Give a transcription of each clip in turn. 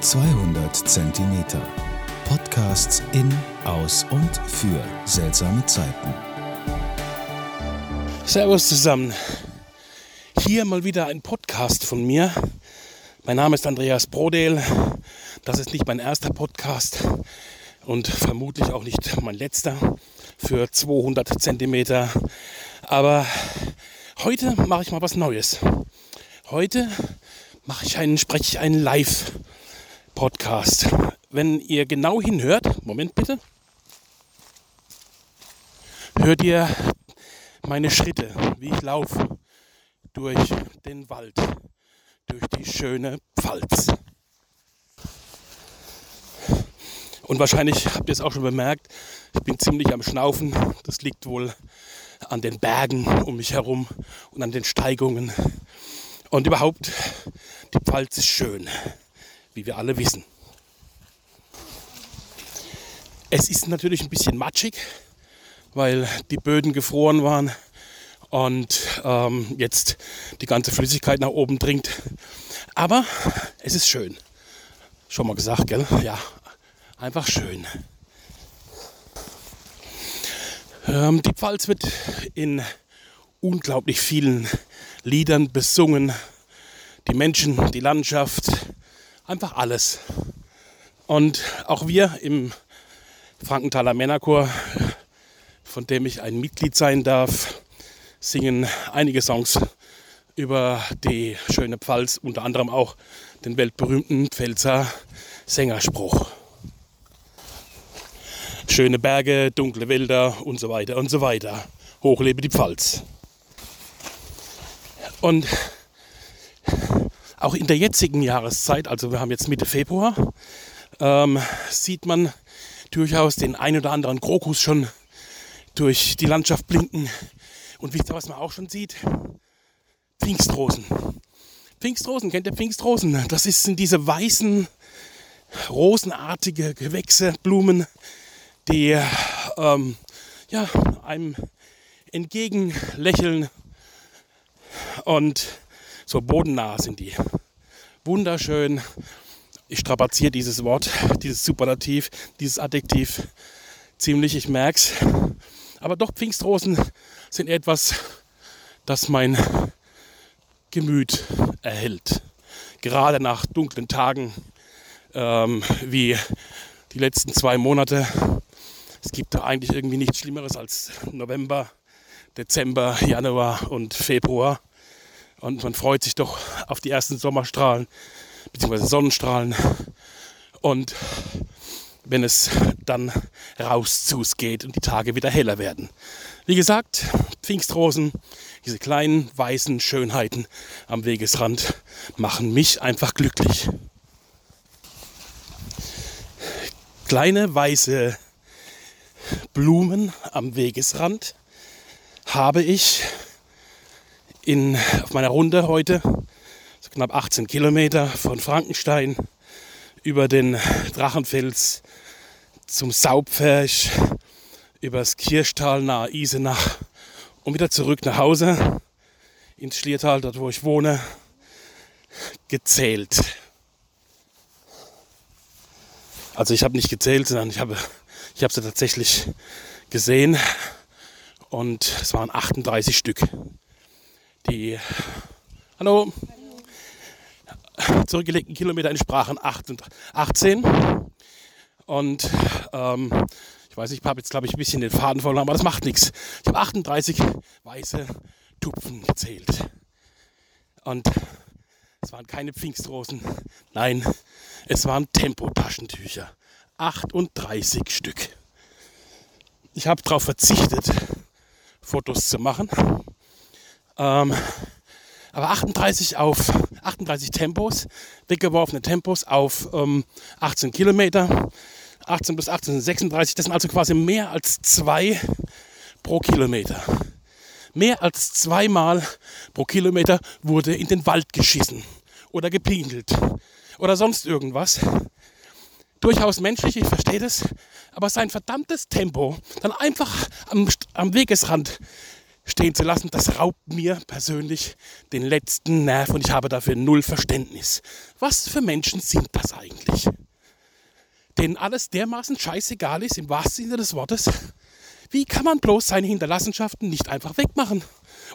200 Zentimeter. Podcasts in, aus und für seltsame Zeiten. Servus zusammen. Hier mal wieder ein Podcast von mir. Mein Name ist Andreas Brodel. Das ist nicht mein erster Podcast und vermutlich auch nicht mein letzter für 200 Zentimeter. Aber heute mache ich mal was Neues. Heute mache ich einen, spreche ich einen Live-Podcast. Wenn ihr genau hinhört, Moment bitte, hört ihr meine Schritte, wie ich laufe durch den Wald, durch die schöne Pfalz. Und wahrscheinlich habt ihr es auch schon bemerkt, ich bin ziemlich am Schnaufen. Das liegt wohl an den Bergen um mich herum und an den Steigungen. Und überhaupt, die Pfalz ist schön, wie wir alle wissen. Es ist natürlich ein bisschen matschig, weil die Böden gefroren waren und ähm, jetzt die ganze Flüssigkeit nach oben dringt. Aber es ist schön. Schon mal gesagt, gell? Ja, einfach schön. Ähm, die Pfalz wird in unglaublich vielen Liedern besungen. Die Menschen, die Landschaft, einfach alles. Und auch wir im Frankenthaler Männerchor, von dem ich ein Mitglied sein darf, singen einige Songs über die schöne Pfalz, unter anderem auch den weltberühmten Pfälzer Sängerspruch. Schöne Berge, dunkle Wälder und so weiter und so weiter. Hochlebe die Pfalz. Und auch in der jetzigen Jahreszeit, also wir haben jetzt Mitte Februar, ähm, sieht man durchaus den ein oder anderen Krokus schon durch die Landschaft blinken. Und wisst ihr, was man auch schon sieht? Pfingstrosen. Pfingstrosen, kennt ihr Pfingstrosen? Das sind diese weißen, rosenartige Gewächse, Blumen, die ähm, ja, einem entgegenlächeln und so bodennah sind die. Wunderschön. Ich strapaziere dieses Wort, dieses Superlativ, dieses Adjektiv ziemlich, ich merke es. Aber doch, Pfingstrosen sind etwas, das mein Gemüt erhält. Gerade nach dunklen Tagen ähm, wie die letzten zwei Monate es gibt da eigentlich irgendwie nichts Schlimmeres als November, Dezember, Januar und Februar. Und man freut sich doch auf die ersten Sommerstrahlen bzw. Sonnenstrahlen. Und wenn es dann raus geht und die Tage wieder heller werden. Wie gesagt, Pfingstrosen, diese kleinen weißen Schönheiten am Wegesrand machen mich einfach glücklich. Kleine weiße Blumen am Wegesrand habe ich in, auf meiner Runde heute, so knapp 18 Kilometer von Frankenstein über den Drachenfels zum Saubpferch, übers Kirchtal nahe Isenach und wieder zurück nach Hause ins Schliertal, dort wo ich wohne, gezählt. Also ich habe nicht gezählt, sondern ich habe ich habe sie tatsächlich gesehen und es waren 38 Stück. Die, hallo, zurückgelegten Kilometer entsprachen 18. Und ähm, ich weiß, ich habe jetzt, glaube ich, ein bisschen den Faden verloren, aber das macht nichts. Ich habe 38 weiße Tupfen gezählt. Und es waren keine Pfingstrosen. Nein, es waren Tempotaschentücher. 38 Stück. Ich habe darauf verzichtet, Fotos zu machen. Ähm, aber 38 auf 38 Tempos, weggeworfene Tempos auf ähm, 18 Kilometer. 18 bis 18 sind 36, das sind also quasi mehr als zwei pro Kilometer. Mehr als zweimal pro Kilometer wurde in den Wald geschissen oder gepinkelt oder sonst irgendwas durchaus menschlich, ich verstehe das, aber sein verdammtes Tempo, dann einfach am, am Wegesrand stehen zu lassen, das raubt mir persönlich den letzten Nerv und ich habe dafür null Verständnis. Was für Menschen sind das eigentlich? Denen alles dermaßen scheißegal ist, im wahrsten Sinne des Wortes. Wie kann man bloß seine Hinterlassenschaften nicht einfach wegmachen?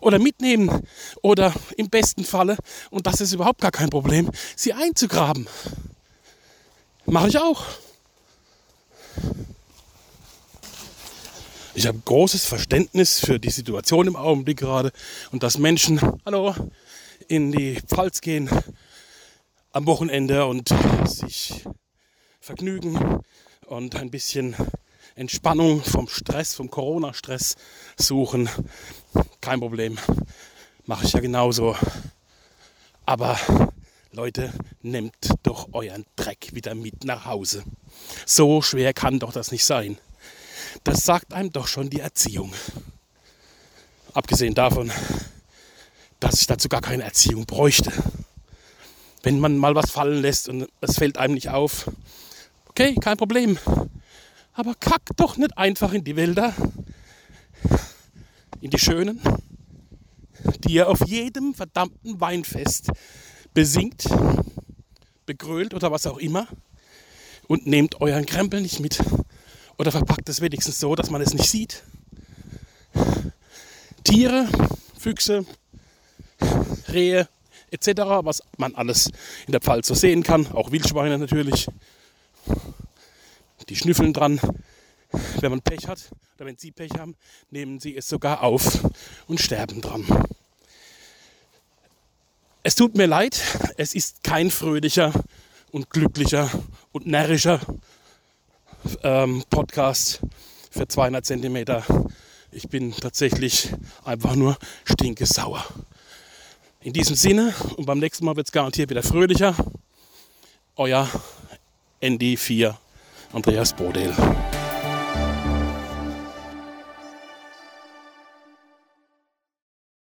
Oder mitnehmen? Oder im besten Falle, und das ist überhaupt gar kein Problem, sie einzugraben. Mache ich auch. Ich habe großes Verständnis für die Situation im Augenblick gerade und dass Menschen, hallo, in die Pfalz gehen am Wochenende und sich vergnügen und ein bisschen Entspannung vom Stress, vom Corona-Stress suchen. Kein Problem, mache ich ja genauso. Aber Leute, nehmt doch euren Dreck wieder mit nach Hause. So schwer kann doch das nicht sein. Das sagt einem doch schon die Erziehung. Abgesehen davon, dass ich dazu gar keine Erziehung bräuchte. Wenn man mal was fallen lässt und es fällt einem nicht auf, okay, kein Problem. Aber kack doch nicht einfach in die Wälder, in die schönen, die ihr auf jedem verdammten Weinfest besingt, begrölt oder was auch immer und nehmt euren Krempel nicht mit oder verpackt es wenigstens so, dass man es nicht sieht. Tiere, Füchse, Rehe etc., was man alles in der Pfalz so sehen kann, auch Wildschweine natürlich. Die schnüffeln dran. Wenn man Pech hat oder wenn sie Pech haben, nehmen sie es sogar auf und sterben dran. Es tut mir leid, es ist kein fröhlicher und glücklicher und närrischer ähm, Podcast für 200 Zentimeter. Ich bin tatsächlich einfach nur stinkesauer. In diesem Sinne, und beim nächsten Mal wird es garantiert wieder fröhlicher, euer ND4 Andreas Bodel.